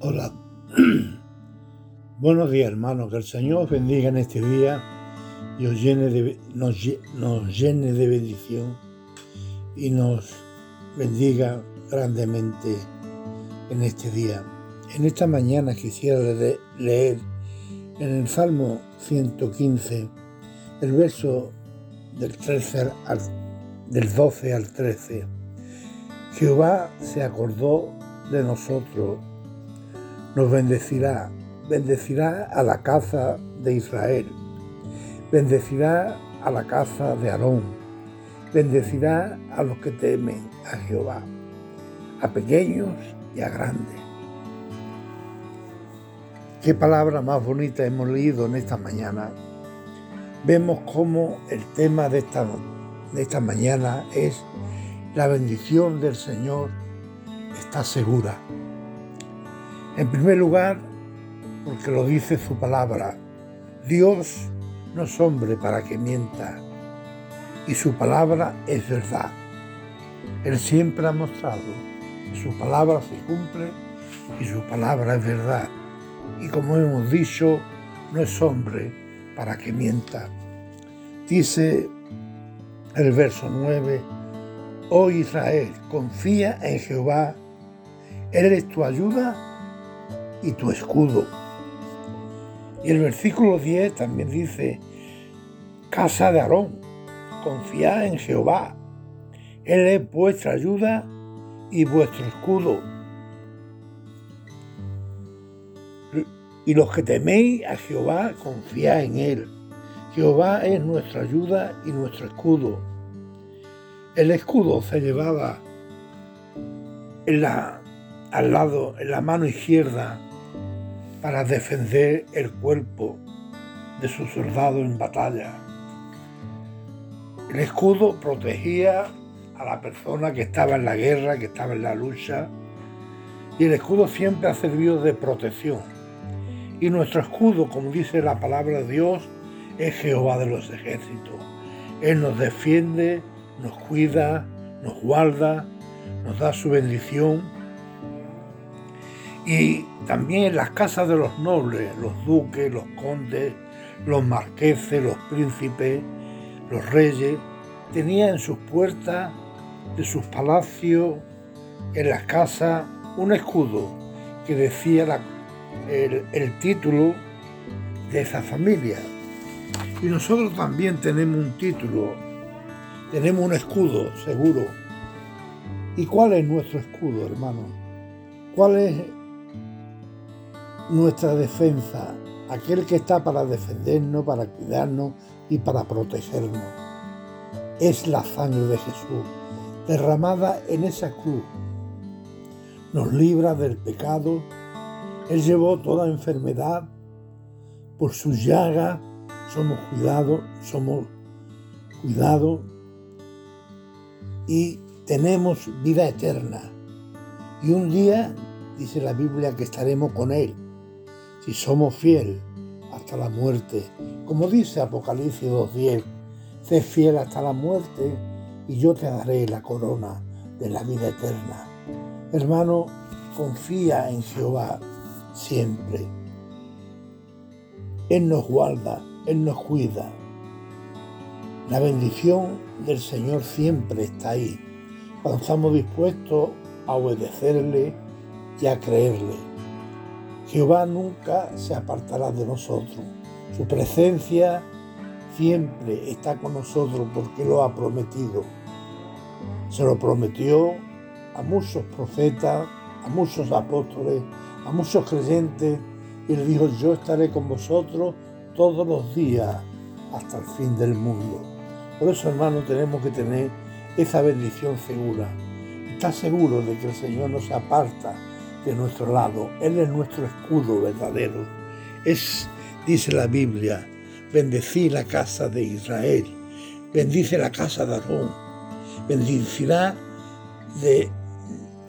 Hola. Buenos días, hermanos. Que el Señor os bendiga en este día y os llene de, nos, nos llene de bendición y nos bendiga grandemente en este día. En esta mañana quisiera leer en el Salmo 115 el verso del, 13 al, del 12 al 13. Jehová se acordó de nosotros nos bendecirá, bendecirá a la casa de Israel, bendecirá a la casa de Aarón, bendecirá a los que temen a Jehová, a pequeños y a grandes. Qué palabra más bonita hemos leído en esta mañana. Vemos cómo el tema de esta, de esta mañana es la bendición del Señor está segura. En primer lugar, porque lo dice su palabra, Dios no es hombre para que mienta, y su palabra es verdad. Él siempre ha mostrado que su palabra se cumple y su palabra es verdad. Y como hemos dicho, no es hombre para que mienta. Dice el verso 9, Oh Israel, confía en Jehová, Él es tu ayuda y tu escudo. Y el versículo 10 también dice, casa de Aarón, confiad en Jehová, Él es vuestra ayuda y vuestro escudo. Y los que teméis a Jehová, confiad en Él. Jehová es nuestra ayuda y nuestro escudo. El escudo se llevaba en la, al lado, en la mano izquierda para defender el cuerpo de su soldado en batalla. El escudo protegía a la persona que estaba en la guerra, que estaba en la lucha, y el escudo siempre ha servido de protección. Y nuestro escudo, como dice la palabra de Dios, es Jehová de los ejércitos. Él nos defiende, nos cuida, nos guarda, nos da su bendición y también las casas de los nobles, los duques, los condes, los marqueses, los príncipes, los reyes, tenían en sus puertas de sus palacios, en las casas, un escudo que decía el, el título de esa familia. Y nosotros también tenemos un título, tenemos un escudo seguro. ¿Y cuál es nuestro escudo, hermano? ¿Cuál es nuestra defensa, aquel que está para defendernos, para cuidarnos y para protegernos. Es la sangre de Jesús, derramada en esa cruz. Nos libra del pecado. Él llevó toda enfermedad. Por su llaga somos cuidados, somos cuidados y tenemos vida eterna. Y un día dice la Biblia que estaremos con Él si somos fiel hasta la muerte. Como dice Apocalipsis 2.10, sé fiel hasta la muerte y yo te daré la corona de la vida eterna. Hermano, confía en Jehová siempre. Él nos guarda, Él nos cuida. La bendición del Señor siempre está ahí, cuando estamos dispuestos a obedecerle y a creerle. Jehová nunca se apartará de nosotros. Su presencia siempre está con nosotros porque lo ha prometido. Se lo prometió a muchos profetas, a muchos apóstoles, a muchos creyentes y le dijo, yo estaré con vosotros todos los días hasta el fin del mundo. Por eso, hermano, tenemos que tener esa bendición segura. Está seguro de que el Señor no se aparta de nuestro lado. Él es nuestro escudo verdadero. Es, dice la Biblia, bendecí la casa de Israel, bendice la casa de Aarón, bendicirá de,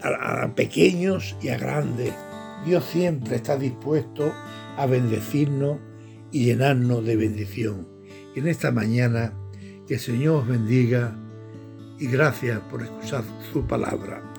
a, pequeños y a grandes. Dios siempre está dispuesto a bendecirnos y llenarnos de bendición. Y en esta mañana, que el Señor os bendiga y gracias por escuchar su palabra.